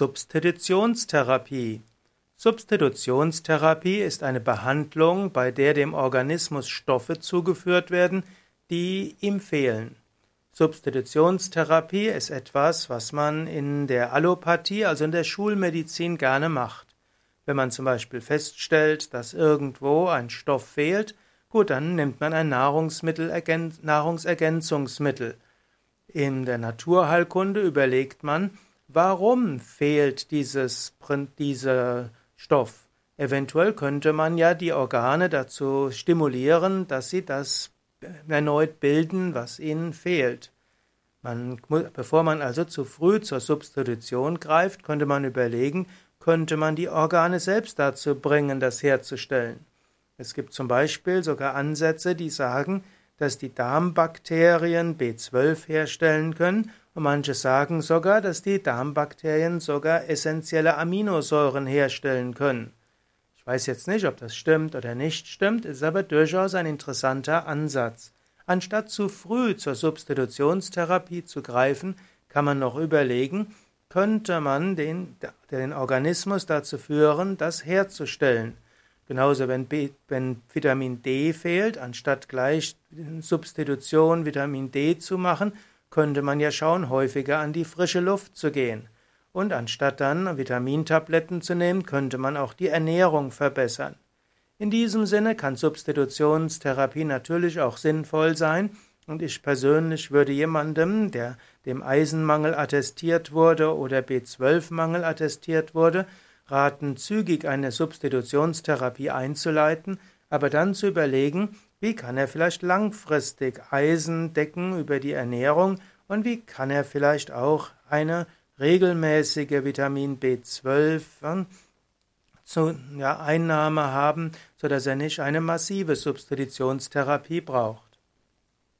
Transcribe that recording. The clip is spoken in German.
Substitutionstherapie. Substitutionstherapie ist eine Behandlung, bei der dem Organismus Stoffe zugeführt werden, die ihm fehlen. Substitutionstherapie ist etwas, was man in der Allopathie, also in der Schulmedizin, gerne macht. Wenn man zum Beispiel feststellt, dass irgendwo ein Stoff fehlt, gut, dann nimmt man ein Nahrungsergänzungsmittel. In der Naturheilkunde überlegt man, Warum fehlt dieses, dieser Stoff? Eventuell könnte man ja die Organe dazu stimulieren, dass sie das erneut bilden, was ihnen fehlt. Man, bevor man also zu früh zur Substitution greift, könnte man überlegen, könnte man die Organe selbst dazu bringen, das herzustellen. Es gibt zum Beispiel sogar Ansätze, die sagen, dass die Darmbakterien B12 herstellen können manche sagen sogar, dass die Darmbakterien sogar essentielle Aminosäuren herstellen können. Ich weiß jetzt nicht, ob das stimmt oder nicht stimmt, ist aber durchaus ein interessanter Ansatz. Anstatt zu früh zur Substitutionstherapie zu greifen, kann man noch überlegen, könnte man den, den Organismus dazu führen, das herzustellen. Genauso, wenn, B, wenn Vitamin D fehlt, anstatt gleich Substitution Vitamin D zu machen, könnte man ja schauen, häufiger an die frische Luft zu gehen. Und anstatt dann Vitamintabletten zu nehmen, könnte man auch die Ernährung verbessern. In diesem Sinne kann Substitutionstherapie natürlich auch sinnvoll sein, und ich persönlich würde jemandem, der dem Eisenmangel attestiert wurde oder B12-Mangel attestiert wurde, raten, zügig eine Substitutionstherapie einzuleiten, aber dann zu überlegen, wie kann er vielleicht langfristig Eisen decken über die Ernährung und wie kann er vielleicht auch eine regelmäßige Vitamin B12 äh, Einnahme haben, sodass er nicht eine massive Substitutionstherapie braucht.